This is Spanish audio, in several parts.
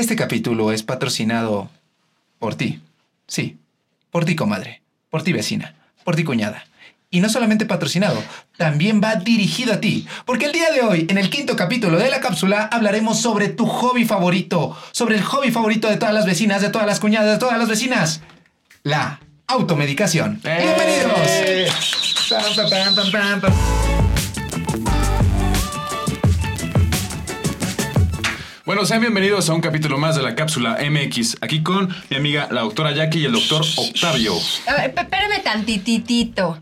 Este capítulo es patrocinado por ti. Sí, por ti, comadre. Por ti, vecina. Por ti, cuñada. Y no solamente patrocinado, también va dirigido a ti. Porque el día de hoy, en el quinto capítulo de la cápsula, hablaremos sobre tu hobby favorito. Sobre el hobby favorito de todas las vecinas, de todas las cuñadas, de todas las vecinas. La automedicación. ¡Eh! ¡Bienvenidos! Bueno, sean bienvenidos a un capítulo más de la cápsula MX. Aquí con mi amiga la doctora Jackie y el doctor Octavio. A ver, pe- espérame tantititito.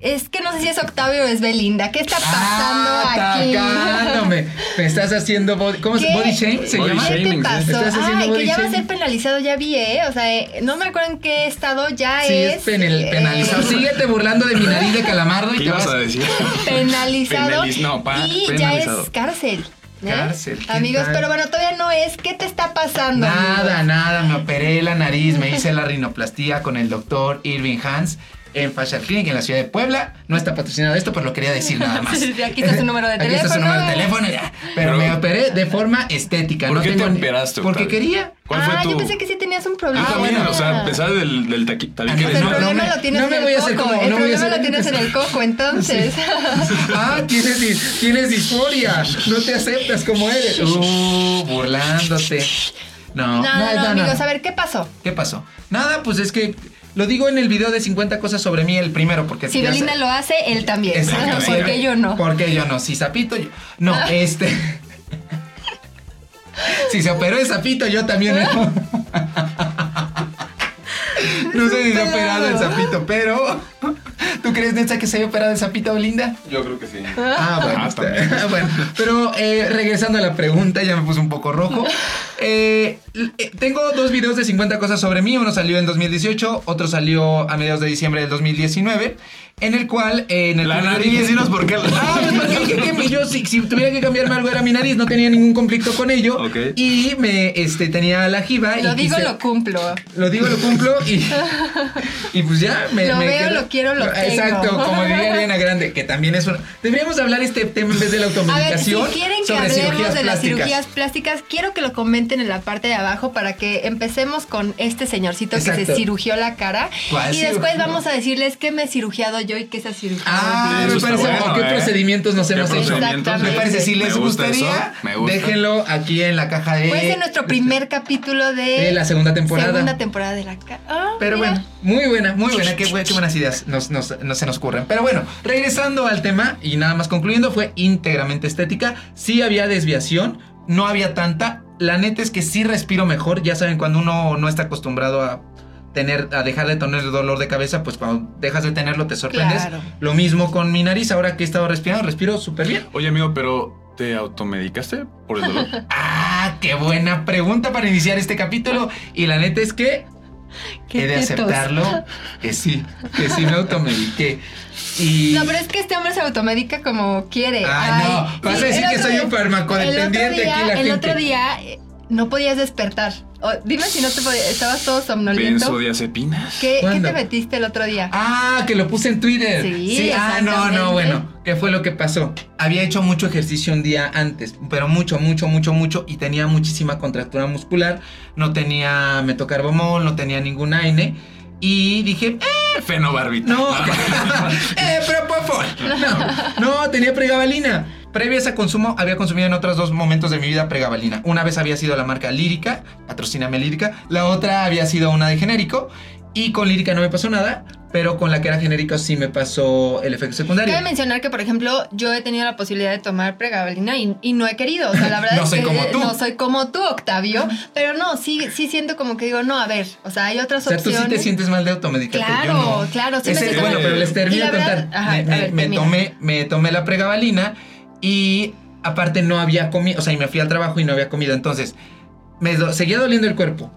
Es que no sé si es Octavio o es Belinda. ¿Qué está pasando Ah, aquí? atacándome. Me estás haciendo body, ¿cómo se ¿Qué? body shame se Body llama? ¿Qué te sí. pasó? ¿Estás haciendo Ay, body que ya va a ser penalizado, ya vi, ¿eh? O sea, eh, no me acuerdo en qué estado ya Sí, es. es penal- eh, penalizado. Síguete burlando de mi nariz de calamardo y ¿Qué te ibas vas a decir? Penalizado. Penaliz- no, pa- y penalizado. ya es cárcel. ¿Eh? Cárcel, ¿qué Amigos, tal? pero bueno, todavía no es. ¿Qué te está pasando? Nada, amigos? nada, me operé la nariz, me hice la rinoplastía con el doctor Irving Hans en Facial Clinic en la ciudad de Puebla. No está patrocinado esto, pero lo quería decir nada más. Sí, aquí está su número de Aquí está su teléfono. número de teléfono ya. Pero, Pero- me operé de forma estética. ¿Por no qué te ni- operaste, Porque quería. ¿Cuál ah, fue tu...? yo pensé que sí tenías un Yo problema. también, bueno. o sea, a pesar del, del taqui- tabique Ah, de El problema me- lo tienes no en el coco. como- el problema lo tienes en el coco, entonces. Ah, tienes, tienes disforia. No te aceptas como eres. Uh, burlándote. No, No, no, amigos, a ver, ¿qué pasó? ¿Qué pasó? Nada, pues es que lo digo en el video de 50 cosas sobre mí, el primero, porque Si Belinda sé- lo hace, él también. Exacto. ¿Por qué yo no? ¿Por qué yo no? Si Zapito, yo... No, este... si se operó de Zapito, yo también no. No sé si se ha operado el Zapito, pero... ¿Tú crees, que se haya operado el Zapito, Belinda? Yo creo que sí. Ah, bueno, Ah, también. bueno, pero eh, regresando a la pregunta, ya me puse un poco rojo. Eh, eh, tengo dos videos de 50 cosas sobre mí. Uno salió en 2018, otro salió a mediados de diciembre del 2019. En el cual, eh, en el La nariz, dinos por qué. Ah, pues porque dije que mi- yo si, si tuviera que cambiarme algo era mi nariz, no tenía ningún conflicto con ello. Ok. Y me este, tenía la jiba. Lo y digo, quise- lo cumplo. lo digo, lo cumplo y, y pues ya me, Lo me veo, quedo- lo quiero, lo tengo. Exacto, como diría Ariana Grande, que también es una. Deberíamos hablar este tema en vez de la A ver, si automedicación. quieren que hablemos de las cirugías plásticas, quiero que lo comenten en la parte de abajo para que empecemos con este señorcito que se cirugió la cara. ¿Cuál Y después vamos a decirles qué me he cirugiado yo y qué se ha cirugiado. Ah, Eso me parece. bueno, ¿o ¿Qué ¿eh? procedimientos nos ¿Qué hemos hecho? procedimientos? Me parece, si Me les gusta gustaría, eso, me gusta. déjenlo aquí en la caja de. Puede ser nuestro primer capítulo de, de la segunda temporada. segunda temporada de la Ah, Pero mira. bueno, muy buena, muy buena, qué, bu- qué buenas ideas nos, nos- nos- se nos ocurren. Pero bueno, regresando al tema y nada más concluyendo, fue íntegramente estética. Sí había desviación, no había tanta. La neta es que sí respiro mejor. Ya saben, cuando uno no está acostumbrado a tener, a dejar de tener dolor de cabeza, pues cuando dejas de tenerlo te sorprendes. Claro. Lo mismo con mi nariz, ahora que he estado respirando, respiro súper bien. Oye, amigo, pero ¿te automedicaste por el dolor? Ah, qué buena pregunta para iniciar este capítulo. Y la neta es que Qué he de tetos. aceptarlo que sí, que sí me automediqué. Y No, pero es que este hombre se automedica como quiere. Ay, no, vas a decir que soy día- un farmacodependiente el otro día- aquí la El gente. otro día no podías despertar. O, dime si no te podías, estabas todo somnoliento. ¿Benzodiazepinas? ¿Qué, ¿Qué te metiste el otro día? Ah, que lo puse en Twitter. Sí, ah, no, no, bueno. ¿Qué fue lo que pasó? Había hecho mucho ejercicio un día antes, pero mucho, mucho, mucho, mucho, y tenía muchísima contractura muscular. No tenía metocarbamol, no tenía ningún AINE. Y dije, eh, Fenobarbita. no, eh, propofol. No, no, tenía pregabalina. Previa a ese consumo, había consumido en otros dos momentos de mi vida pregabalina. Una vez había sido la marca Lírica, patrocíname Lírica. La otra había sido una de genérico. Y con Lírica no me pasó nada, pero con la que era genérico sí me pasó el efecto secundario. Cabe mencionar que, por ejemplo, yo he tenido la posibilidad de tomar pregabalina y, y no he querido. O sea, la verdad No es soy que como tú. no soy como tú, Octavio. Pero no, sí, sí siento como que digo, no, a ver, o sea, hay otras O sea, tú opciones. sí te sientes mal de automedicarte. Claro, yo no. claro, sí me Ese- siento bueno, mal. pero les termino de contar. verdad- ajá, me, a me- ver, me termina. tomé, me tomé la pregabalina y aparte no había comido, o sea, y me fui al trabajo y no había comido. Entonces, me seguía doliendo el cuerpo.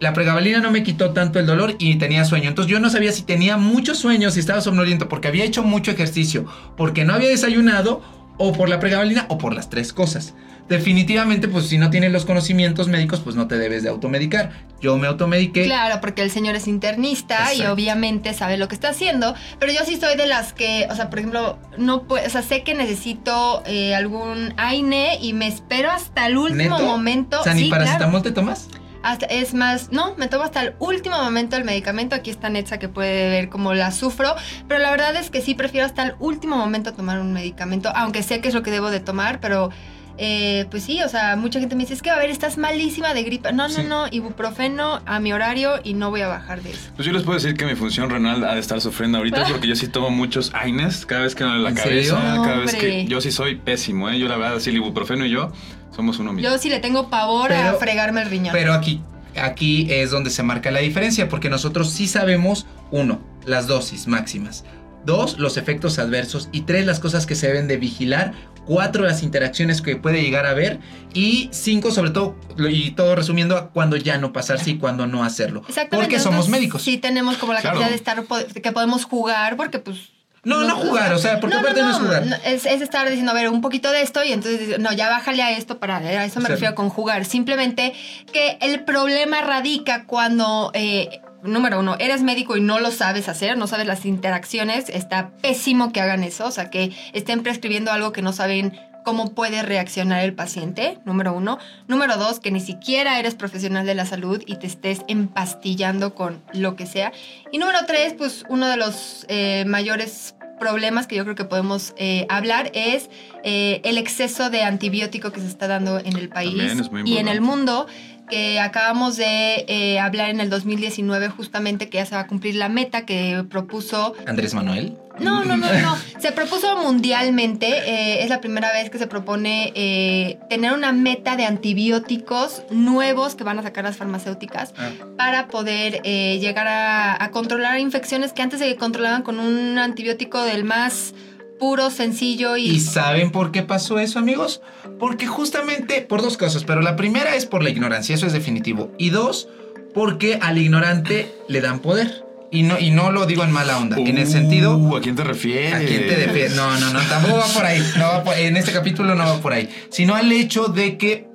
La pregabalina no me quitó tanto el dolor y tenía sueño. Entonces yo no sabía si tenía mucho sueño, si estaba somnoliento, porque había hecho mucho ejercicio, porque no había desayunado, o por la pregabalina, o por las tres cosas. Definitivamente, pues si no tienes los conocimientos médicos, pues no te debes de automedicar. Yo me automediqué. Claro, porque el señor es internista y obviamente sabe lo que está haciendo, pero yo sí soy de las que, o sea, por ejemplo, no puedo, o sea, sé que necesito eh, algún AINE y me espero hasta el último ¿Neto? momento. O sea, ¿ni Sí, claro. paracetamol te tomas? Hasta- es más, no, me tomo hasta el último momento el medicamento. Aquí está Netza que puede ver cómo la sufro. Pero la verdad es que sí prefiero hasta el último momento tomar un medicamento, aunque sé que es lo que debo de tomar, pero. Eh, pues sí, o sea, mucha gente me dice, es que a ver, estás malísima de gripe. No, no, Sí. no, ibuprofeno a mi horario y no voy a bajar de eso. Pues yo les puedo decir que mi función renal ha de estar sufriendo ahorita porque yo sí tomo muchos AINES cada vez que me duele la ¿En cabeza, serio? cada vez que yo sí soy pésimo, ¿eh? Yo la verdad, así el ibuprofeno y yo somos uno mismo. Yo sí le tengo pavor a fregarme el riñón. Pero aquí, aquí es donde se marca la diferencia, porque nosotros sí sabemos, uno, las dosis máximas. Dos, los efectos adversos. Y tres, las cosas que se deben de vigilar. Cuatro, las interacciones que puede llegar a haber. Y cinco, sobre todo, y todo resumiendo, a cuándo ya no pasarse y cuándo no hacerlo. Exactamente. Porque somos médicos. Sí tenemos como la Claro. capacidad de estar, que podemos jugar porque pues... No, no jugar, o sea, porque aparte no es jugar. Es, es estar diciendo, a ver, un poquito de esto y entonces, no, ya bájale a esto para, a eso me O sea, refiero con jugar. Simplemente que el problema radica cuando, eh, número uno, eres médico y no lo sabes hacer, no sabes las interacciones, está pésimo que hagan eso, o sea, que estén prescribiendo algo que no saben cómo puede reaccionar el paciente, número uno. Número dos, que ni siquiera eres profesional de la salud y te estés empastillando con lo que sea. Y número tres, pues uno de los eh, mayores problemas que yo creo que podemos eh, hablar es eh, el exceso de antibiótico que se está dando en el país y en el mundo que acabamos de eh, hablar en el 2019 justamente que ya se va a cumplir la meta que propuso Andrés Manuel. no, no, no, no. Se propuso mundialmente, eh, es la primera vez que se propone eh, tener una meta de antibióticos nuevos que van a sacar las farmacéuticas Ah. para poder eh, llegar a, a controlar infecciones que antes se controlaban con un antibiótico del más puro, sencillo y... ¿Y saben por qué pasó eso, amigos? Porque justamente por dos cosas, pero la primera es por la ignorancia, eso es definitivo. Y dos, porque al ignorante le dan poder. Y no, y no lo digo en mala onda, en el sentido... Uh, ¿A quién te refieres? ¿A quién te defiende? No, no, no, tampoco va por ahí. No va por- en este capítulo no va por ahí. Sino al hecho de que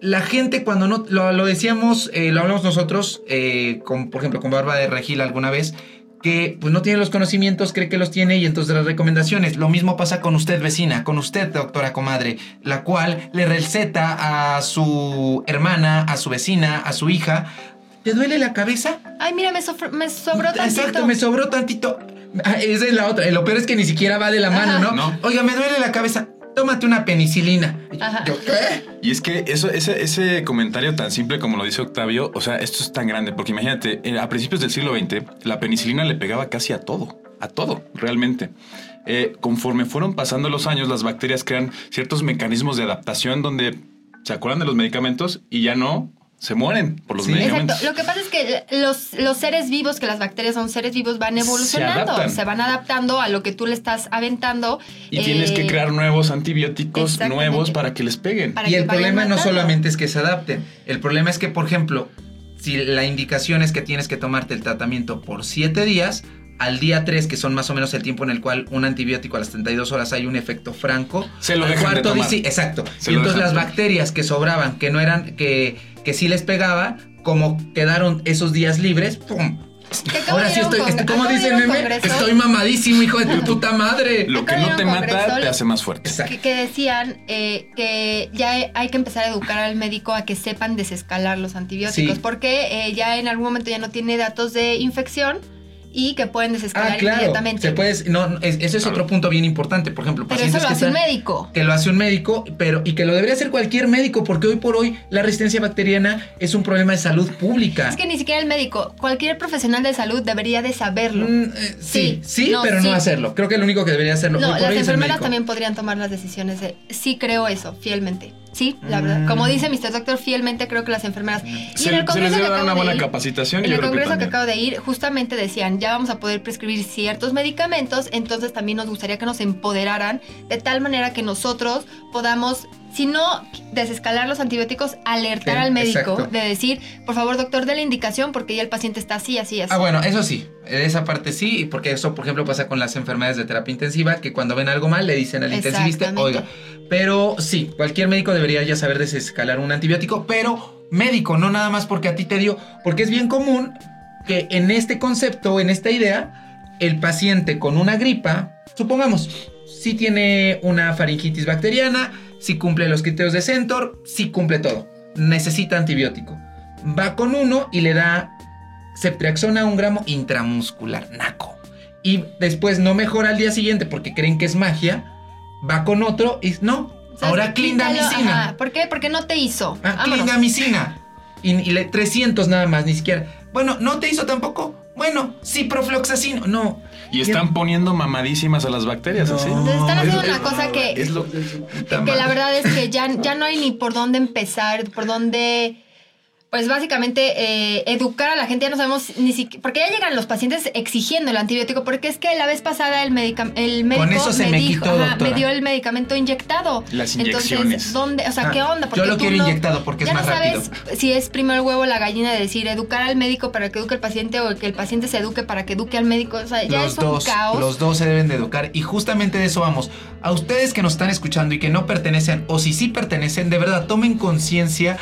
la gente cuando no... Lo, lo decíamos, eh, lo hablamos nosotros, eh, con, por ejemplo, con Barba de Regil alguna vez, que pues no tiene los conocimientos, cree que los tiene y entonces las recomendaciones. Lo mismo pasa con usted, vecina, con usted, doctora comadre, la cual le receta a su hermana, a su vecina, a su hija. ¿Te duele la cabeza? Ay, mira, me, me sobró tantito. Exacto, me sobró tantito. Ah, Esa es la otra. Lo peor es que ni siquiera va de la mano, Ajá. ¿no? No. Oiga, me duele la cabeza. Tómate una penicilina. Ajá. Yo, ¿qué? Y es que eso, ese, ese comentario tan simple como lo dice Octavio, o sea, esto es tan grande, porque imagínate, eh, a principios del siglo XX, la penicilina le pegaba casi a todo, a todo, realmente. Eh, conforme fueron pasando los años, las bacterias crean ciertos mecanismos de adaptación donde se acuerdan de los medicamentos y ya no se mueren por los Sí. medicamentos. Exacto. Lo que pasa es que los, los seres vivos, que las bacterias son seres vivos, van evolucionando. Se, van adaptando a lo que tú le estás aventando. Y tienes que Eh, crear nuevos antibióticos nuevos para que les peguen. Para Y el problema no solamente es que se adapten. El problema es que, por ejemplo, si la indicación es que tienes que tomarte el tratamiento por 7 días, al día 3, que son más o menos el tiempo en el cual un antibiótico a las 32 horas hay un efecto franco. Se lo dejan de cuarto tomar. di- sí, exacto. Se y entonces las de- bacterias que sobraban, que no eran, que, que sí les pegaba, como quedaron esos días libres, ¡pum! Ahora sí estoy, este, ¿cómo dice meme? Estoy mamadísimo, hijo de tu puta madre. Lo que no te mata te hace más fuerte. Exacto. que, que decían eh, que ya hay que empezar a educar al médico a que sepan desescalar los antibióticos, Sí. porque eh, ya en algún momento ya no tiene datos de infección y que pueden desescalar Ah, claro. inmediatamente. Se puede, no, no, es- ese es Claro. otro punto bien importante. Por ejemplo, Pero eso pacientes lo que hace un médico. que lo hace un médico, pero y que lo debería hacer cualquier médico, porque hoy por hoy la resistencia bacteriana es un problema de salud pública. Es que ni siquiera el médico, cualquier profesional de salud debería de saberlo. Mm, eh, sí, sí, Sí, no, pero sí. no hacerlo. Creo que el único que debería hacerlo No, hoy por las hoy enfermeras también podrían tomar las decisiones. de- sí creo eso, fielmente. Sí, la verdad. Mm. Como dice Mr. Doctor, fielmente creo que las enfermeras. Y Se, en el se congreso les que debe dar una buena ir- capacitación y En yo el creo que congreso que, acabo de ir, justamente decían, ya vamos a poder prescribir ciertos medicamentos, entonces también nos gustaría que nos empoderaran de tal manera que nosotros podamos Si no, desescalar los antibióticos, alertar Sí, al médico, exacto. de decir, por favor, doctor, dé la indicación porque ya el paciente está así, así, así. Ah, bueno, eso sí, esa parte sí, porque eso, por ejemplo, pasa con las enfermedades de terapia intensiva, que cuando ven algo mal le dicen al intensivista, oiga, pero sí, cualquier médico debería ya saber desescalar un antibiótico, pero médico, no nada más porque a ti te dio, porque es bien común que en este concepto, en esta idea, el paciente con una gripa, supongamos, si tiene una faringitis bacteriana, si cumple los criterios de Centor, si cumple todo, necesita antibiótico. Va con uno y le da Ceftriaxona un gramo intramuscular, naco. Y después no mejora al día siguiente porque creen que es magia. Va con otro y no. Ahora clindamicina. ajá. ¿Por qué? Porque no te hizo. Ah, clindamicina. Y, y le 300 nada más, ni siquiera. Bueno, ¿no te hizo tampoco? Bueno, ciprofloxacino. No. Y están poniendo mamadísimas a las bacterias, No. así. Entonces están haciendo Es- una cosa que, Es lo que la verdad es que ya, ya no hay ni por dónde empezar, por dónde, pues básicamente eh, educar a la gente, ya no sabemos ni siquiera, porque ya llegan los pacientes exigiendo el antibiótico, porque es que la vez pasada el, medica- el médico eso se me dijo, quitó, ajá, me dio el medicamento inyectado. Las Entonces, inyecciones. ¿dónde? O sea, Ah, ¿qué onda? yo lo tú quiero inyectado porque es ya más no rápido. sabes si es primero el huevo o la gallina de decir educar al médico para que eduque al paciente o que el paciente se eduque para que eduque al médico. O sea, ya los es un dos, caos. los dos se deben de educar y justamente de eso vamos. A ustedes que nos están escuchando y que no pertenecen o si sí pertenecen, de verdad tomen conciencia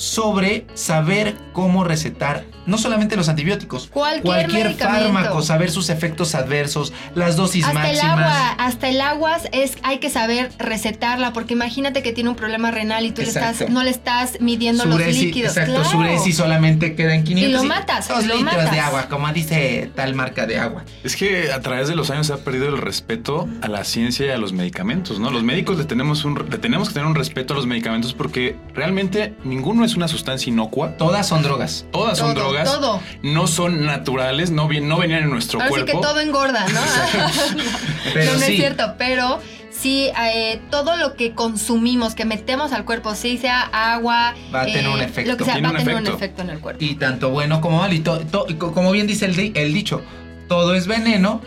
sobre saber cómo recetar no solamente los antibióticos, Cualquier fármaco, saber sus efectos adversos, las dosis Hasta máximas. el agua, hasta el agua es, hay que saber recetarla, porque imagínate que tiene un problema renal y tú le estás, no le estás midiendo los Suresi, líquidos. exacto, Claro. Suresi solamente queda en 500 Y lo matas, dos lo litros matas. de agua, como dice tal marca de agua. Es que a través de los años se ha perdido el respeto a la ciencia y a los medicamentos, ¿no? Los médicos le tenemos, un, le tenemos que tener un respeto a los medicamentos porque realmente ninguno es una sustancia inocua. Todas son drogas. Todas son drogas. todo. No son naturales, no, vien- no venían en nuestro Ahora sí cuerpo. que todo engorda, ¿no? Pero no, no sí. es cierto, pero sí, eh, todo lo que consumimos, que metemos al cuerpo, si sea agua, Va a tener eh, un efecto. Lo que sea, Tiene va a tener un efecto. en el cuerpo. Y tanto bueno como mal. Y to- como bien dice el, di- el dicho, todo es veneno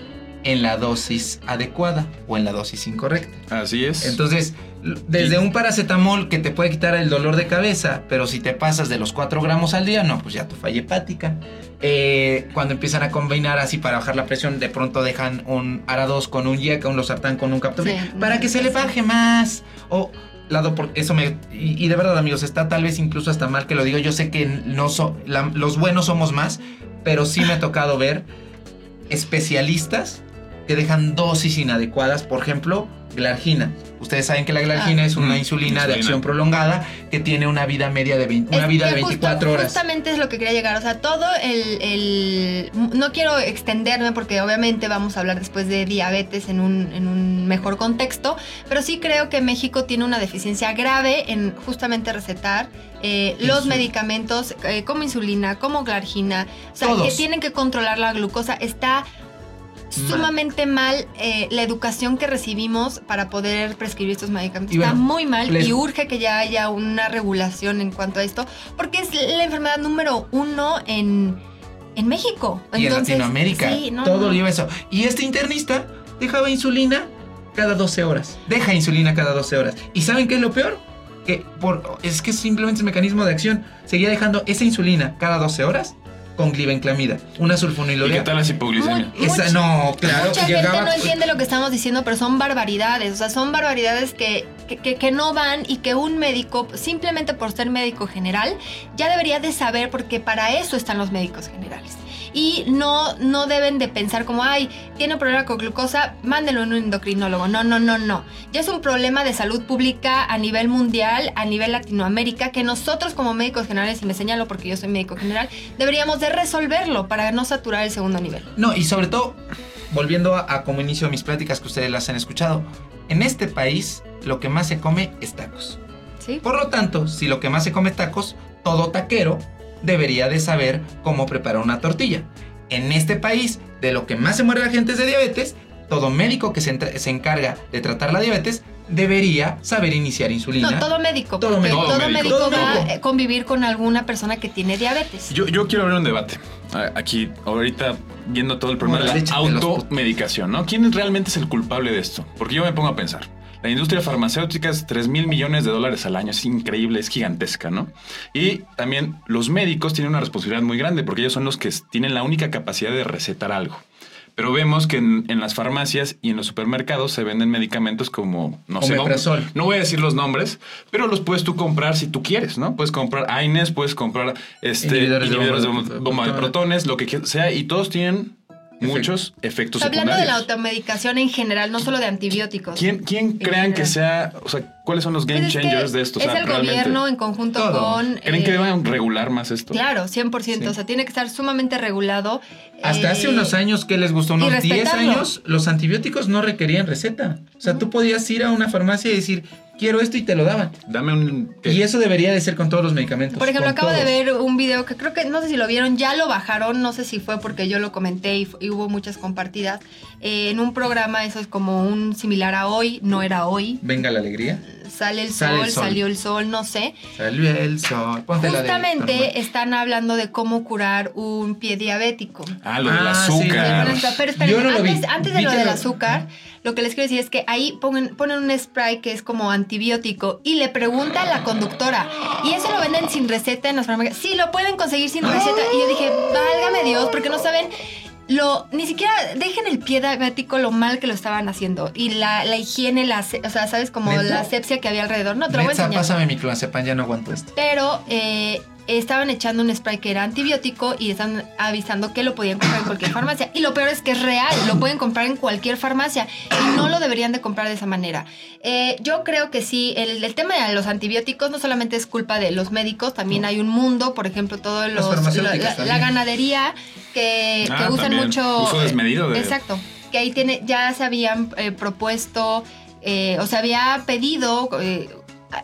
en la dosis adecuada o en la dosis incorrecta. Así es. Entonces, desde un paracetamol que te puede quitar el dolor de cabeza, pero si te pasas de los 4 gramos al día, no, pues ya tu falla hepática. Eh, cuando empiezan a combinar así para bajar la presión, de pronto dejan un Ara2 con un Yeca, un Losartán con un Captopril, Sí, para que se le baje más. O lado por eso me y, y de verdad amigos está tal vez incluso hasta mal que lo digo yo sé que no so- la- los buenos somos más pero sí me ha tocado ver especialistas que dejan dosis inadecuadas por ejemplo glargina ustedes saben que la glargina Ah. es una Mm, insulina, de acción prolongada que tiene una vida media de 20 una vida de justo- 24 horas Justamente es lo que quería llegar. O sea, todo el, el- No quiero extenderme porque obviamente vamos a hablar después de diabetes en un, en un mejor contexto, pero sí creo que México tiene una deficiencia grave en justamente recetar eh, los medicamentos eh, como insulina, como glargina, o sea, Todos. que tienen que controlar la glucosa. Está sumamente mal eh, la educación que recibimos para poder prescribir estos medicamentos. Está muy mal les- y urge que ya haya una regulación en cuanto a esto, porque es la enfermedad número uno en, en México. y en Latinoamérica. sí, no, todo no. lleva eso. Y este internista dejaba insulina cada 12 horas. Deja insulina cada 12 horas. Y saben qué es lo peor que por es que simplemente es mecanismo de acción. Seguía dejando esa insulina cada 12 horas con glibenclamida una ¿Y qué sulfonilurea tal la hipoglucemia? Muy- esa mucha- no claro Mucha llegaba gente no entiende lo que estamos diciendo, pero son barbaridades. O sea, son barbaridades que, que, que- que no van y que un médico, simplemente por ser médico general, ya debería de saber porque para eso están los médicos generales. Y no, no deben de pensar como, ay, tiene un problema con glucosa, mándelo a un endocrinólogo. No, no, no, no. Ya es un problema de salud pública a nivel mundial, a nivel Latinoamérica, que nosotros como médicos generales, y me señalo porque yo soy médico general, deberíamos de resolverlo para no saturar el segundo nivel. no y sobre todo volviendo a, a como inicio mis pláticas que ustedes las han escuchado en este país lo que más se come es tacos ¿Sí? Por lo tanto, si lo que más se come es tacos, todo taquero debería de saber cómo preparar una tortilla. En este país, de lo que más se muere la gente es de diabetes, todo médico que se, se encarga de tratar la diabetes debería saber iniciar insulina. No, todo médico. Todo médico. Todo, Todo médico, médico. Todo va médico. a convivir con alguna persona que tiene diabetes. Yo, yo quiero abrir un debate. Aquí, ahorita, viendo todo el problema de la automedicación, ¿no? ¿Quién realmente es el culpable de esto? Porque yo me pongo a pensar. La industria farmacéutica es 3 mil millones de dólares al año. Es increíble, es gigantesca, ¿no? Y también los médicos tienen una responsabilidad muy grande porque ellos son los que tienen la única capacidad de recetar algo. Pero vemos que en, en las farmacias y en los supermercados se venden medicamentos como, no sé, no, no voy a decir los nombres, pero los puedes tú comprar si tú quieres, ¿no? Puedes comprar AINES, puedes comprar este, Inhibidores inhibidores, de de, bomba- bomba, bomba de protones. lo que sea, y todos tienen muchos efectos Hablando de la secundarios. automedicación en general, no solo de antibióticos. ¿Quién, quién crean que sea, o sea, cuáles son los Pues game es que changers de esto? O Es el realmente, gobierno en conjunto Todo. con. ¿Creen eh, que deban regular más esto? Claro, 100%. Sí. O sea, tiene que estar sumamente regulado. Hasta eh, hace unos años que les gustó, unos 10 respetarlo. años, los antibióticos no requerían receta. O sea, tú podías ir a una farmacia y decir, quiero esto y te lo daban. Dame un... ¿qué? Y eso debería de ser con todos los medicamentos. Por ejemplo, acabo de ver un video que creo que, no sé si lo vieron, ya lo bajaron, no sé si fue porque yo lo comenté y hubo muchas compartidas. Eh, en un programa, eso es como un similar a hoy, no era hoy. Venga la alegría. Sale el, Sale sol, el sol. salió el sol, no sé. Salió el sol. De- Justamente están hablando de cómo curar un pie diabético. Ah, lo del Ah, sí, azúcar. Pero espérenme, Yo no lo vi. antes, antes de lo que del azúcar, lo que les quiero decir es que ahí ponen, ponen un spray que es como antibiótico y le pregunta a la conductora, ¿y eso lo venden sin receta en las farmacias? Sí, lo pueden conseguir sin receta. Y yo dije, válgame Dios, porque no saben lo, ni siquiera dejen el pie diabético lo mal que lo estaban haciendo. Y la, la higiene, la, o sea, ¿sabes? Como ¿Neta? la asepsia que había alrededor. No, te lo voy a enseñar. pásame mi clonazepam, ya no aguanto esto. Pero eh, estaban echando un spray que era antibiótico y están avisando que lo podían comprar en cualquier farmacia. Y lo peor es que es real, lo pueden comprar en cualquier farmacia y no lo deberían de comprar de esa manera. Eh, yo creo que sí, el, el tema de los antibióticos no solamente es culpa de los médicos, también hay un mundo, por ejemplo, todos los... la, la ganadería que, que Ah, usan también. mucho... Uso desmedido de- Exacto. Que ahí tiene, ya se habían eh, propuesto, eh, o se había pedido... eh,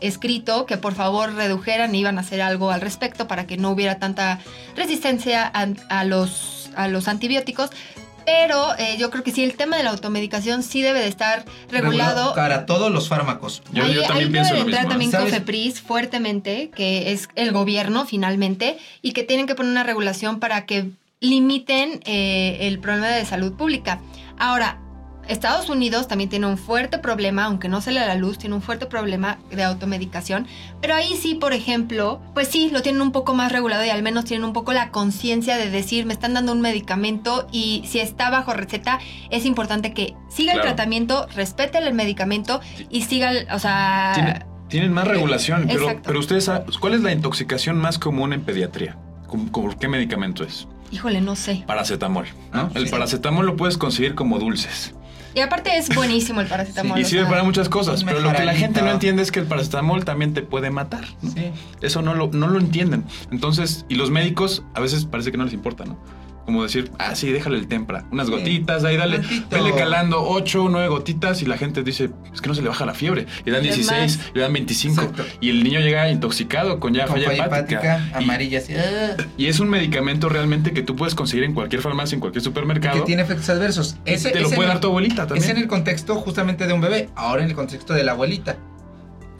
escrito que por favor redujeran y iban a hacer algo al respecto para que no hubiera tanta resistencia a, a los, a los antibióticos. Pero eh, yo creo que sí, el tema de la automedicación sí debe de estar regulado. Para todos los fármacos. Yo- ahí yo también ahí pienso debe lo entrar mismo, también ¿Sabes? COFEPRIS fuertemente, que es el gobierno finalmente, y que tienen que poner una regulación para que limiten eh, el problema de salud pública. Ahora, Estados Unidos también tiene un fuerte problema, aunque no sale a la luz, tiene un fuerte problema de automedicación. Pero ahí sí, por ejemplo, pues sí, lo tienen un poco más regulado y al menos tienen un poco la conciencia de decir, me están dando un medicamento y si está bajo receta, es importante que siga el tratamiento, respete el medicamento y siga, el- o sea... Tiene- tienen más regulación, pero, Exacto. pero ustedes saben, ¿cuál es la intoxicación más común en pediatría? ¿Con, con qué medicamento es? Híjole, no sé. Paracetamol. ¿no? El Sí. paracetamol lo puedes conseguir como dulces. Y aparte es buenísimo el paracetamol. y o sirve sea, para muchas cosas, pero lo que la gente no entiende es que el paracetamol también te puede matar. ¿no? Sí. Eso no lo, no lo entienden. Entonces, y los médicos a veces parece que no les importa, ¿no? Como decir, ah, sí, déjale el tempra. Unas Sí. gotitas, ahí dale, vele calando 8 o 9 gotitas y la gente dice, es que no se le baja la fiebre. Le dan Es 16, más. le dan 25. Exacto. Y el niño llega intoxicado con ya Con falla falla hepática. hepática, Y- amarilla, así. ah, Y, es un medicamento realmente que tú puedes conseguir en cualquier farmacia, en cualquier supermercado. que tiene efectos adversos. Ese, te lo ese puede dar tu abuelita Es en también. el contexto justamente de un bebé, ahora en el contexto de la abuelita.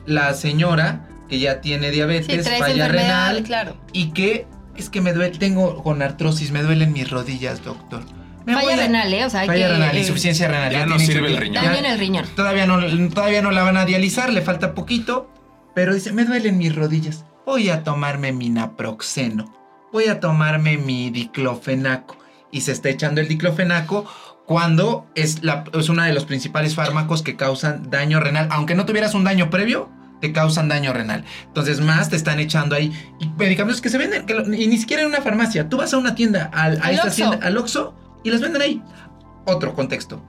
La señora que ya tiene Sí, diabetes, traes falla renal claro. y que es que me duele, tengo con artrosis, me duelen mis rodillas, doctor. Me Falla a- renal, ¿eh? O sea, hay Falla que... renal, eh, insuficiencia renal. ya no tiene sirve el riñón. Daño ya- en el riñón. Todavía no, todavía no la van a dializar, le falta poquito, pero dice, me duelen mis rodillas. Voy a tomarme mi naproxeno. Voy a tomarme mi diclofenaco. Y se está echando el diclofenaco cuando es, la, es uno de los principales fármacos que causan daño renal. Aunque no tuvieras un daño previo, te causan daño renal. Entonces más te están echando ahí y medicamentos que se venden, que lo- y ni siquiera en una farmacia. Tú vas a una tienda, al, a esta tienda, al Oxxo, y las venden ahí. Otro contexto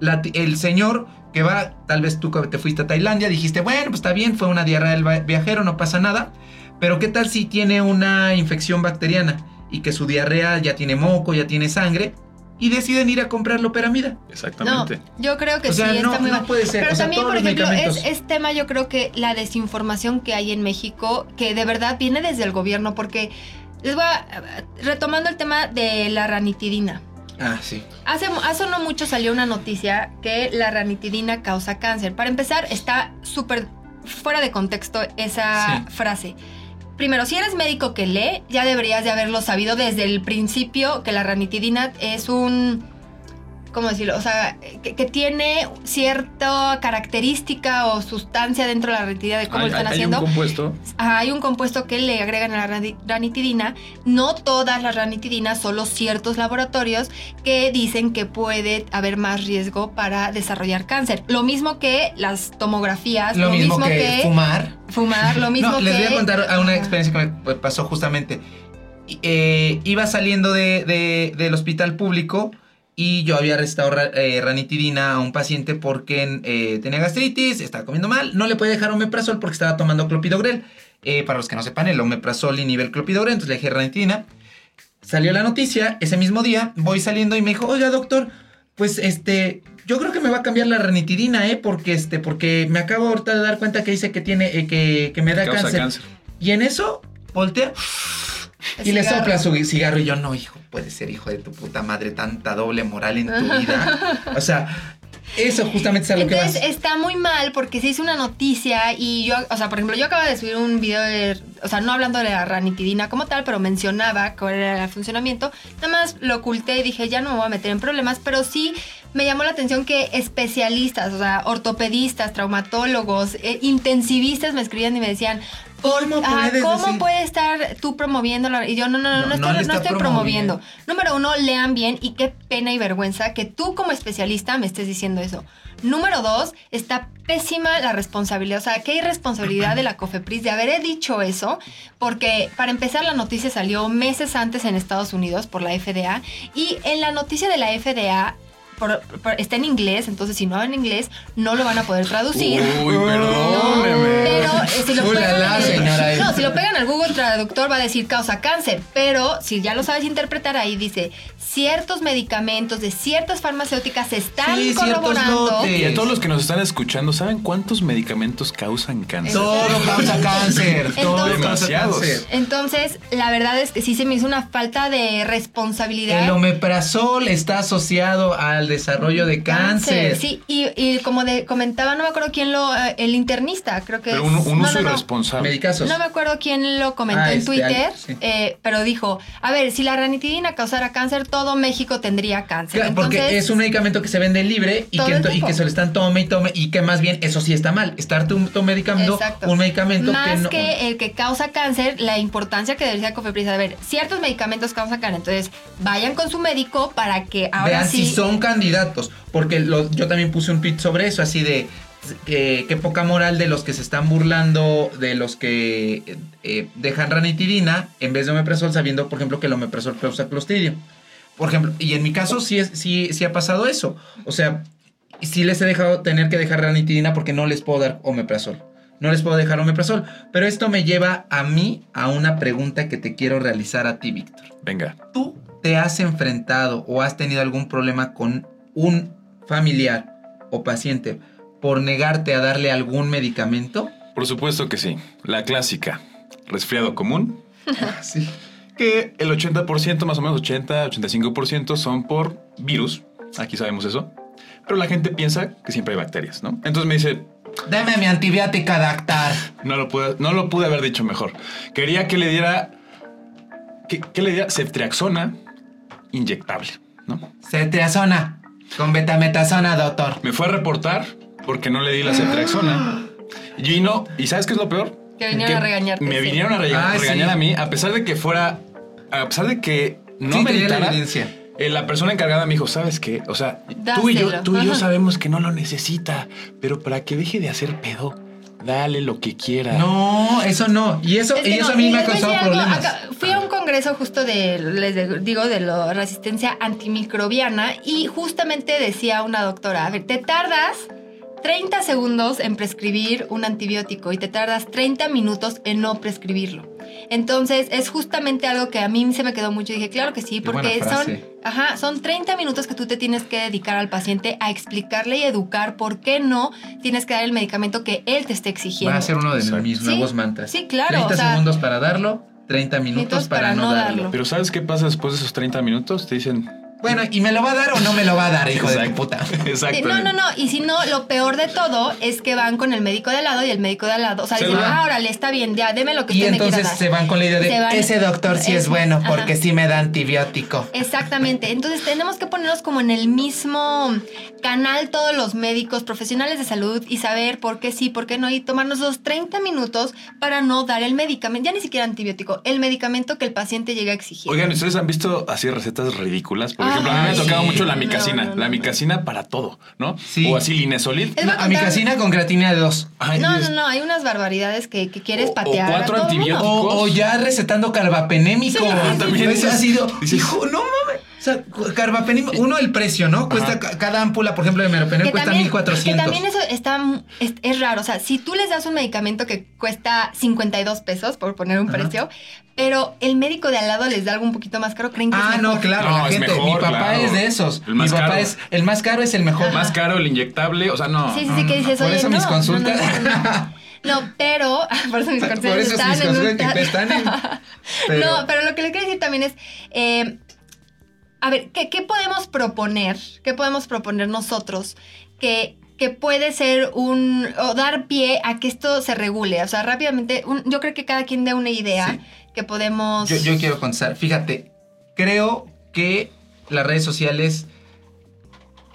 la el señor que va, tal vez tú te fuiste a Tailandia, dijiste, bueno, pues está bien, fue una diarrea del viajero, no pasa nada. Pero ¿qué tal si tiene una infección bacteriana y que su diarrea ya tiene moco, ya tiene sangre? Y deciden ir a comprar loperamida. No, Exactamente. yo creo que O sea, sí, no- está muy no mal. puede ser, Pero o sea, también, por ejemplo, es, es tema, yo creo que la desinformación que hay en México, que de verdad viene desde el gobierno, porque les voy a, retomando el tema de la ranitidina. Ah, sí. Hace, hace no mucho salió una noticia que la ranitidina causa cáncer. Para empezar, está súper fuera de contexto esa Sí. frase. Primero, si eres médico que lee, ya deberías de haberlo sabido desde el principio que la ranitidina es un ¿cómo decirlo? O sea, que, que tiene cierta característica o sustancia dentro de la ranitidina de cómo Hay- lo están hay haciendo. un compuesto. Ajá, hay un compuesto que le agregan a la rani- ranitidina. No todas las ranitidinas, solo ciertos laboratorios que dicen que puede haber más riesgo para desarrollar cáncer. Lo mismo que las tomografías, Lo mismo que fumar. fumar, lo mismo no, que... les voy a contar a una experiencia que me pasó justamente. Eh, iba saliendo de- de- del hospital público y yo había restado ra- eh, ranitidina a un paciente porque eh, tenía gastritis, estaba comiendo mal, no le podía dejar omeprazol porque estaba tomando clopidogrel. Eh, para los que no sepan, el omeprazol y nivel clopidogrel, entonces le dejé ranitidina. Salió la noticia, ese mismo día voy saliendo y me dijo, oiga doctor, pues este, yo creo que me va a cambiar la ranitidina, ¿eh? Porque este, porque me acabo ahorita de dar cuenta que dice que tiene, que, que me da cáncer. cáncer. Y en eso, voltea El y le sopla su cigarro y yo, no, hijo, puede ser hijo de tu puta madre, tanta doble moral en tu vida. O sea, eso justamente es a lo que Entonces vas. está muy mal porque se hizo una noticia y yo, o sea, por ejemplo, yo acabo de subir un video de, o sea, no hablando de la ranitidina como tal, pero mencionaba cuál era el funcionamiento. Nada más lo oculté y dije, ya no me voy a meter en problemas, pero sí me llamó la atención que especialistas, o sea, ortopedistas, traumatólogos, eh, intensivistas me escribían y me decían, ¿Cómo ah, puedes ¿cómo decir? puede estar tú promoviendo la... Y yo, no, no, no, No, no, no estoy, no está estoy promoviendo. promoviendo. Número uno, lean bien y qué pena y vergüenza que tú como especialista me estés diciendo eso. Número dos, está pésima la responsabilidad. O sea, qué irresponsabilidad de la COFEPRIS de haber dicho eso, porque para empezar la noticia salió meses antes en Estados Unidos por la FDA y en la noticia de la FDA por- por- está en inglés, entonces si no hablan inglés no lo van a poder traducir. Uy, perdóneme. pero eh, si lo Ulala, pegan al- señora. no, si lo pegan al Google Traductor va a decir causa cáncer, pero si ya lo sabes interpretar ahí dice ciertos medicamentos de ciertas farmacéuticas se están Sí, corroborando. Y a todos los que nos están escuchando, ¿saben cuántos medicamentos causan cáncer? Todo causa cáncer. Todo Entonces- Demasiados. cáncer. Entonces, la verdad es que sí se me hizo una falta de responsabilidad. El omeprazol está asociado al desarrollo de cáncer. Sí, y, y como de, comentaba, no me acuerdo quién lo, eh, el internista, creo que Pero es- un, un no, uso no, no. irresponsable. Medicazos. No me acuerdo quién lo comentó Ah, en este, Twitter, sí. eh, pero dijo, a ver, si la ranitidina causara cáncer, todo México tendría cáncer. Claro, porque Entonces, es un medicamento que se vende libre y que, y que se lo están tome y tome y que más bien eso sí está mal. Estarte un, tu medicamento, Exacto. un medicamento Más que no. que el que causa cáncer, la importancia que debería Cofepris a ver, ciertos medicamentos causan cáncer, entonces vayan con su médico para que ahora Vean sí si son candidatos. Porque lo- yo también puse un tweet sobre eso, así de eh, qué poca moral de los que se están burlando de los que eh, dejan ranitidina en vez de omeprazol, sabiendo, por ejemplo, que el omeprazol causa clostridio. Por ejemplo, y en mi caso sí, es, sí, sí ha pasado eso. O sea, sí les he dejado tener que dejar ranitidina porque no les puedo dar omeprazol. No les puedo dejar omeprazol. Pero esto me lleva a mí a una pregunta que te quiero realizar a ti, Víctor. Venga. ¿Tú te has enfrentado o has tenido algún problema con un familiar o paciente por negarte a darle algún medicamento? Por supuesto que sí. La clásica. Resfriado común. Sí. Que el 80%, más o menos 80, 85% son por virus. Aquí sabemos eso. Pero la gente piensa que siempre hay bacterias, ¿no? Entonces me dice, Dame mi antibiótica, doctor. no lo pude, no lo pude haber dicho mejor. Quería que le diera, que, que le diera ceftriaxona inyectable, ¿no? Cetrazona. Con betametasona, doctor. Me fue a reportar porque no le di la ceftriaxona. Y no, ¿y sabes qué es lo peor? Que vinieron a regañarte, Me sí. vinieron a rega- Ah, regañar sí. a mí, a pesar de que fuera, a pesar de que no Sí, tenía la evidencia. eh, la persona encargada me dijo, ¿sabes qué? O sea, tú y yo, tú y yo sabemos que no lo necesita, pero para que deje de hacer pedo, dale lo que quiera. No, eso no. Y eso, Es que y eso no, a mí me ha causado problemas. acá- fui a un congreso justo de, les de- digo, de la resistencia antimicrobiana y justamente decía una doctora, a ver, te tardas 30 segundos en prescribir un antibiótico y te tardas 30 minutos en no prescribirlo. Entonces, es justamente algo que a mí se me quedó mucho. Dije, claro que sí, porque son, ajá, son 30 minutos que tú te tienes que dedicar al paciente a explicarle y educar por qué no tienes que dar el medicamento que él te esté exigiendo. Va a ser uno de mis Sí, nuevos mantras. sí, claro, 30 o sea- segundos para darlo, 30 minutos para, no darlo. darlo. Pero ¿sabes qué pasa después de esos 30 minutos? Te dicen, Bueno, ¿y me lo va a dar o no me lo va a dar, hijo de tu puta? Exacto. No, no, no. Y si no, lo peor de todo es que van con el médico de al lado y el médico de al lado. O sea, Se dicen, van. ah, órale, está bien, ya, deme lo que Y usted me quiera entonces dar. se van con la idea de ese doctor sí es bueno ajá. porque sí me da antibiótico. Exactamente. Entonces tenemos que ponernos como en el mismo canal todos los médicos profesionales de salud y saber por qué sí, por qué no y tomarnos los 30 minutos para no dar el medicamento, ya ni siquiera antibiótico, el medicamento que el paciente llega a exigir. Oigan, ¿ustedes han visto así recetas ridículas? Por ejemplo, a mí me ha tocado sí. mucho la no, la no. micacina para todo, ¿no? Sí. O así linesolid. Es- No, a mi contar- casina con creatina de dos. Ay, no, Dios. no, no, hay unas barbaridades que, que quieres O- o patear. a cuatro todo el mundo. antibióticos. O, o ya recetando carbapenémico. Sí, sí, sí, también Eso ha dices- sido. dices- Hijo, no mames. O sea, carbapenémico. Uno, el precio, ¿no? Cuesta ca- cada ámpula, por ejemplo, de meropenem Que cuesta también, 1400. que también eso está, es, es raro. O sea, si tú les das un medicamento que cuesta 52 pesos, por poner un Ajá. precio, pero el médico de al lado les da algo un poquito más caro, creen que Ah, es no, mejor. claro, No, la gente. mejor, mi papá claro. es de esos. El más mi papá caro. es. El más caro es el mejor. Más caro el inyectable, o sea, no. Sí, sí, sí, que dices, Por oye, eso no, mis no, consultas- No, no, no. No, pero. Por eso mis consultas están mis en un consultas tal- están en- pero- No, pero lo que le quiero decir también es. eh, a ver, ¿qué, qué podemos proponer? ¿Qué podemos proponer nosotros que, que puede ser un. o dar pie a que esto se regule? O sea, rápidamente, un- yo creo que cada quien dé una idea Sí. Podemos. Yo, quiero contestar. Fíjate, creo que las redes sociales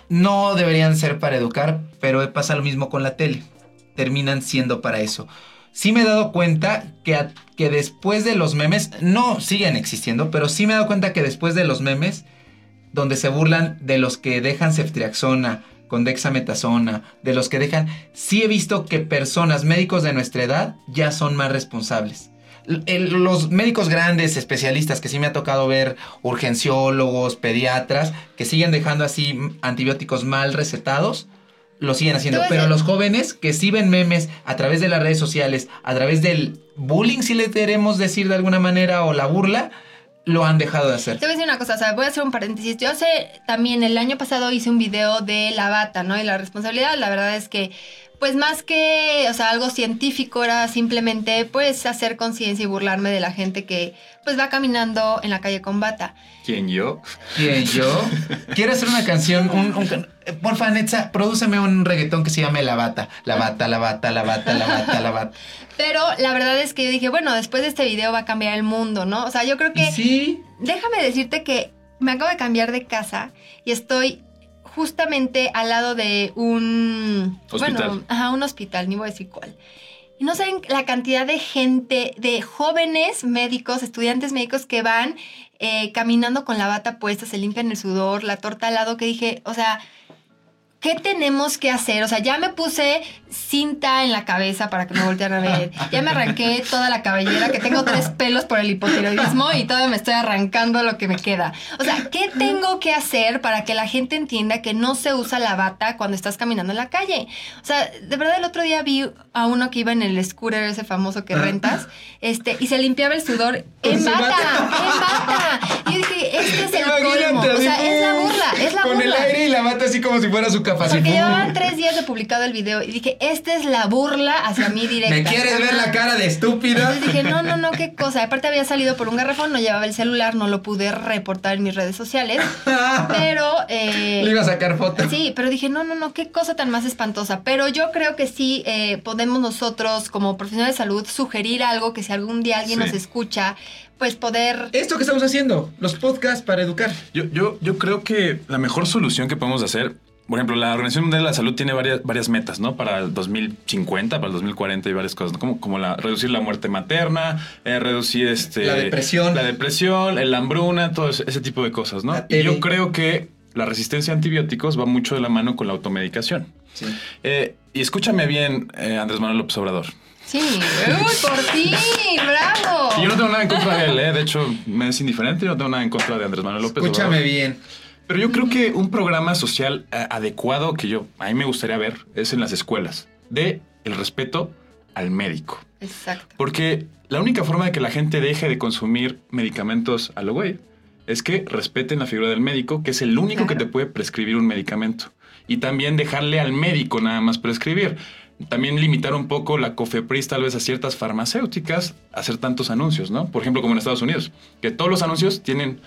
no deberían ser para educar, pero pasa lo mismo con la tele. Terminan siendo para eso. Sí me he dado cuenta que, que después de los memes, no siguen existiendo, pero sí me he dado cuenta que después de los memes, donde se burlan de los que dejan ceftriaxona con dexametasona, de los que dejan, sí he visto que personas, médicos de nuestra edad, ya son más responsables. El- los médicos grandes, especialistas, que sí me ha tocado ver, urgenciólogos, pediatras, que siguen dejando así antibióticos mal recetados, lo siguen haciendo. Pero decir- los jóvenes que sí ven memes a través de las redes sociales, a través del bullying, si le queremos decir de alguna manera, o la burla, lo han dejado de hacer. Te voy a decir una cosa, o sea, voy a hacer un paréntesis. Yo hace también el año pasado hice un video de la bata, ¿no? Y la responsabilidad, la verdad es que, pues más que, o sea, algo científico, era simplemente, pues, hacer conciencia y burlarme de la gente que, pues, va caminando en la calle con bata. ¿Quién yo? ¿Quién yo? Quiero hacer una canción, un, un can- porfa, Netza, prodúceme un reggaetón que se llame La Bata. La Bata, La Bata, La Bata, La Bata, La Bata. Pero la verdad es que yo dije, bueno, después de este video va a cambiar el mundo, ¿no? O sea, yo creo que... sí, Déjame decirte que me acabo de cambiar de casa y estoy justamente al lado de un Hospital. bueno, ajá, un hospital, ni voy a decir cuál. Y no saben la cantidad de gente, de jóvenes médicos, estudiantes médicos que van eh, caminando con la bata puesta, se limpian el sudor, la torta al lado, que dije, o sea, ¿qué tenemos que hacer? O sea, ya me puse cinta en la cabeza para que me voltearan a ver. Ya me arranqué toda la cabellera, que tengo tres pelos por el hipotiroidismo y todavía me estoy arrancando lo que me queda. O sea, ¿qué tengo que hacer para que la gente entienda que no se usa la bata cuando estás caminando en la calle? O sea, de verdad el otro día vi a uno que iba en el scooter ese famoso que rentas, este, y se limpiaba el sudor Con en bata, bata. en bata. Y yo dije, este es el colmo. O sea, es la burla, es la Con burla. el aire y la bata así como si fuera su Porque llevaban tres días de publicado el video y dije, esta es la burla hacia mí directa. ¿Me quieres ver la cara de estúpido? Entonces dije, no, no, no, qué cosa. Aparte había salido por un garrafón, no llevaba el celular, no lo pude reportar en mis redes sociales. Pero... eh, Le iba a sacar foto. Sí, pero dije, no, no, no, qué cosa tan más espantosa. Pero yo creo que sí eh, podemos nosotros, como profesionales de salud, sugerir algo que si algún día alguien Sí. nos escucha, pues poder... Esto que estamos haciendo, los podcasts para educar. Yo, yo, yo creo que la mejor solución que podemos hacer, por ejemplo, la Organización Mundial de la Salud tiene varias, varias metas, ¿no? Para el 2050, para el 2040 y varias cosas, ¿no? Como, como la, reducir la muerte materna, eh, reducir este... La depresión. La depresión, la hambruna, todo ese, ese tipo de cosas, ¿no? Y yo creo que la resistencia a antibióticos va mucho de la mano con la automedicación. Sí. Eh, y escúchame bien, eh, Andrés Manuel López Obrador. Sí, uy, por ti, bravo. Y yo no tengo nada en contra de él, ¿eh? De hecho, me es indiferente, yo no tengo nada en contra de Andrés Manuel López Escúchame Obrador. bien. Pero yo creo que un programa social eh, adecuado que yo a mí me gustaría ver es en las escuelas de el respeto al médico. Exacto. Porque la única forma de que la gente deje de consumir medicamentos a lo güey es que respeten la figura del médico, que es el único que te puede prescribir un medicamento. Y también dejarle al médico nada más prescribir. También limitar un poco la COFEPRIS tal vez a ciertas farmacéuticas a hacer tantos anuncios, ¿no? Por ejemplo, como en Estados Unidos, que todos los anuncios tienen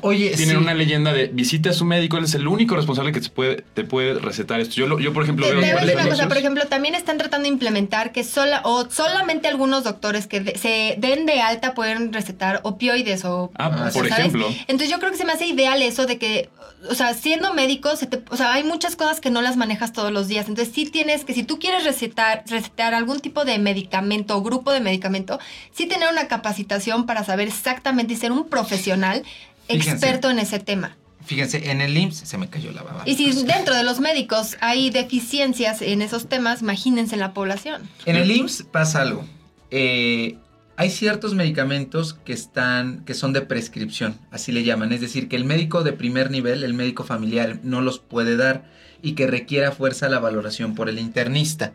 Oye, tienen sí. una leyenda de visite a su médico, él es el único responsable que te puede, te puede recetar esto. Yo, lo- yo por ejemplo, Te, veo te voy a decir varios una cosa, anuncios. por ejemplo, también están tratando de implementar que sola o solamente algunos doctores que de- se den de alta pueden recetar opioides o, Ah, o sea, por ¿sabes? ejemplo. Entonces yo creo que se me hace ideal eso de que, o sea, siendo médico, se te- o sea, hay muchas cosas que no las manejas todos los días. Entonces sí tienes que, si tú quieres recetar, recetar algún tipo de medicamento o grupo de medicamento, sí tener una capacitación para saber exactamente y ser un profesional Fíjense. experto en ese tema. Fíjense, en el IMSS se me cayó la baba. Y si dentro de los médicos hay deficiencias en esos temas, imagínense en la población. En el IMSS pasa algo. Eh, hay ciertos medicamentos que están, que son de prescripción, así le llaman. Es decir, que el médico de primer nivel, el médico familiar, no los puede dar y que requiera fuerza la valoración por el internista.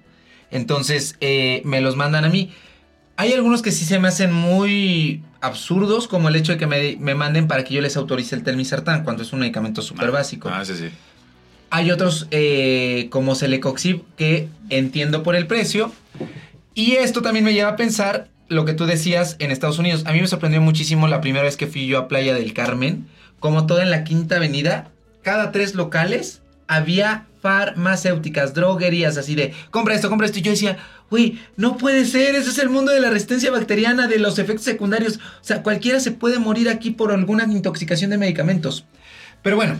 Entonces, eh, me los mandan a mí. Hay algunos que sí se me hacen muy absurdos, como el hecho de que me, me manden para que yo les autorice el telmisartán, cuando es un medicamento súper básico. Ah, sí, sí. Hay otros eh, como Celecoxib que entiendo por el precio. Y esto también me lleva a pensar lo que tú decías en Estados Unidos. A mí me sorprendió muchísimo la primera vez que fui yo a Playa del Carmen. Como toda en la Quinta Avenida, cada tres locales había farmacéuticas, droguerías, así de, compra esto, compra esto. Y yo decía, güey, no puede ser, ese es el mundo de la resistencia bacteriana, de los efectos secundarios. O sea, cualquiera se puede morir aquí por alguna intoxicación de medicamentos. Pero bueno,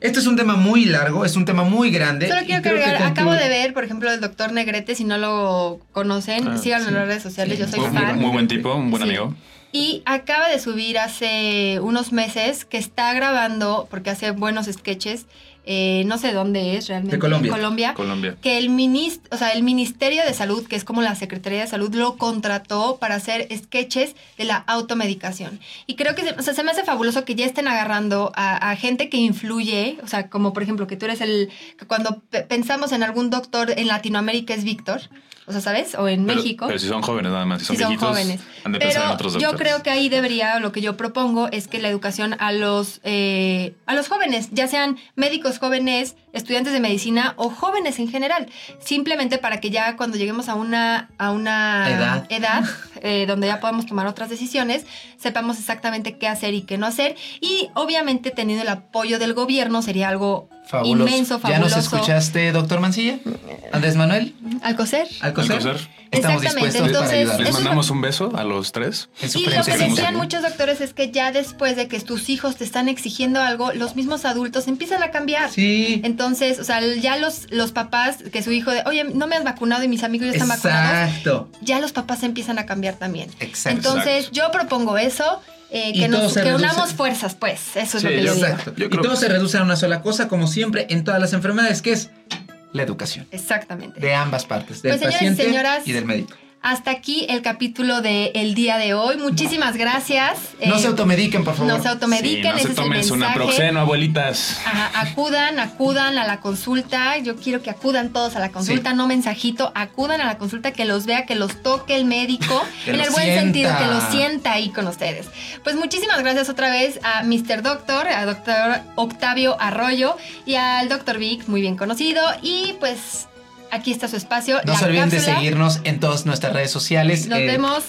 esto es un tema muy largo, es un tema muy grande. Solo quiero creo que cargar, acabo de ver, por ejemplo, el doctor Negrete, si no lo conocen, Ah, síganme sí. en las redes sociales, Sí, yo soy Muy, fan. muy buen tipo, un buen Sí. amigo. Y acaba de subir hace unos meses que está grabando, porque hace buenos sketches, eh, no sé dónde es realmente. De Colombia. Colombia. Colombia. Que el, minis- o sea, el Ministerio de Salud, que es como la Secretaría de Salud, lo contrató para hacer sketches de la automedicación. Y creo que se, o sea, se me hace fabuloso que ya estén agarrando a, a gente que influye, o sea, como por ejemplo que tú eres el... que cuando pe- pensamos en algún doctor en Latinoamérica es Víctor, o sea, ¿sabes? O en Pero- México Pero si son jóvenes nada más, si son, si son viejitos, jóvenes. han de pensar en Pero otros yo creo que ahí debería, lo que yo propongo es que la educación a los, eh, a los jóvenes, ya sean médicos jóvenes, estudiantes de medicina o jóvenes en general, simplemente para que ya cuando lleguemos a una, a una Edad. edad, eh, donde ya podemos tomar otras decisiones, sepamos exactamente qué hacer y qué no hacer. Y obviamente teniendo el apoyo del gobierno sería algo Fabuloso. inmenso, ¿Ya nos fabuloso. escuchaste, doctor Mancilla? Andrés Manuel, Alcocer. Alcocer. Alcocer. Estamos Exactamente, dispuestos para entonces, ayudar. Les mandamos un beso a los tres. Y lo que decían muchos doctores es que ya después de que tus hijos te están exigiendo algo, los mismos adultos empiezan a cambiar. Sí. Entonces, o sea, ya los, los papás, que su hijo de, oye, no me has vacunado y mis amigos ya están vacunados, Exacto. ya los papás empiezan a cambiar también. Exacto. Entonces, yo propongo eso, eh, que, nos, que unamos fuerzas, pues. Eso es Sí, lo que yo- digo. Exacto. Yo y todo que se reduce a una sola cosa, como siempre, en todas las enfermedades, que es la educación. Exactamente. De ambas partes, del Pues, paciente señoras, y del médico. Hasta aquí el capítulo del día de hoy. Muchísimas gracias. No Eh, se automediquen, por favor. No se automediquen, Sí, no ese se tomen su naproxeno, abuelitas. Ajá, acudan, acudan a la consulta. Yo quiero que acudan todos a la consulta, Sí. no mensajito. Acudan a la consulta, que los vea, que los toque el médico. Que en el buen sienta. sentido, que lo sienta ahí con ustedes. Pues muchísimas gracias otra vez a Mr. Doctor, a Doctor Octavio Arroyo y al Doctor Vic, muy bien conocido. Y pues aquí está su espacio. No la se olviden de seguirnos en todas nuestras redes sociales. Nos Eh, vemos.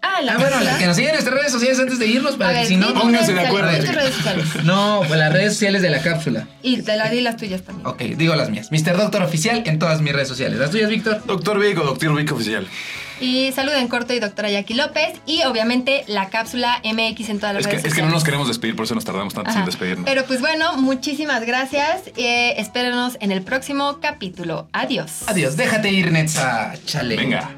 Ah, la Ah, bueno, las que nos siguen en nuestras redes sociales antes de irnos, A para ver, que si no. pónganse de sociales, acuerdo. sociales. No, pues las redes sociales de la cápsula. Y te las di las tuyas también. Ok, digo las mías. Mr. Doctor Oficial en todas mis redes sociales. ¿Las tuyas, Víctor? Doctor Vico, Doctor Vico oficial. Y saluden corto y doctora Jackie López. Y obviamente la cápsula MX en todas las Es que, redes es que no sociales. nos queremos despedir, por eso nos tardamos tanto Ajá. sin despedirnos. Pero pues bueno, muchísimas gracias. Eh, espérenos en el próximo capítulo. Adiós. Adiós, déjate ir, Netza. Chale. Venga.